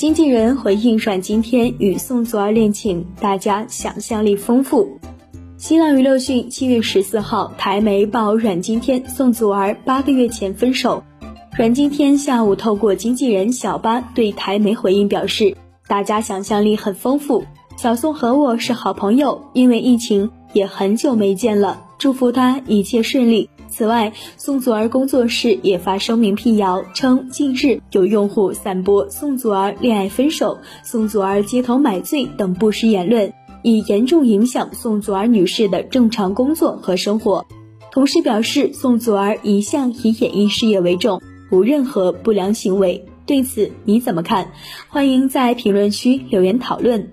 经纪人回应阮经天与宋祖儿恋情，大家想象力丰富。新浪娱乐讯，七月十四号，台媒曝阮经天、宋祖儿八个月前分手。阮经天下午透过经纪人小巴对台媒回应表示，大家想象力很丰富。小宋和我是好朋友，因为疫情也很久没见了，祝福他一切顺利。此外，宋祖儿工作室也发声明辟谣，称近日有用户散播宋祖儿恋爱分手、宋祖儿街头买醉等不实言论，已严重影响宋祖儿女士的正常工作和生活。同时表示，宋祖儿一向以演艺事业为重，无任何不良行为。对此你怎么看？欢迎在评论区留言讨论。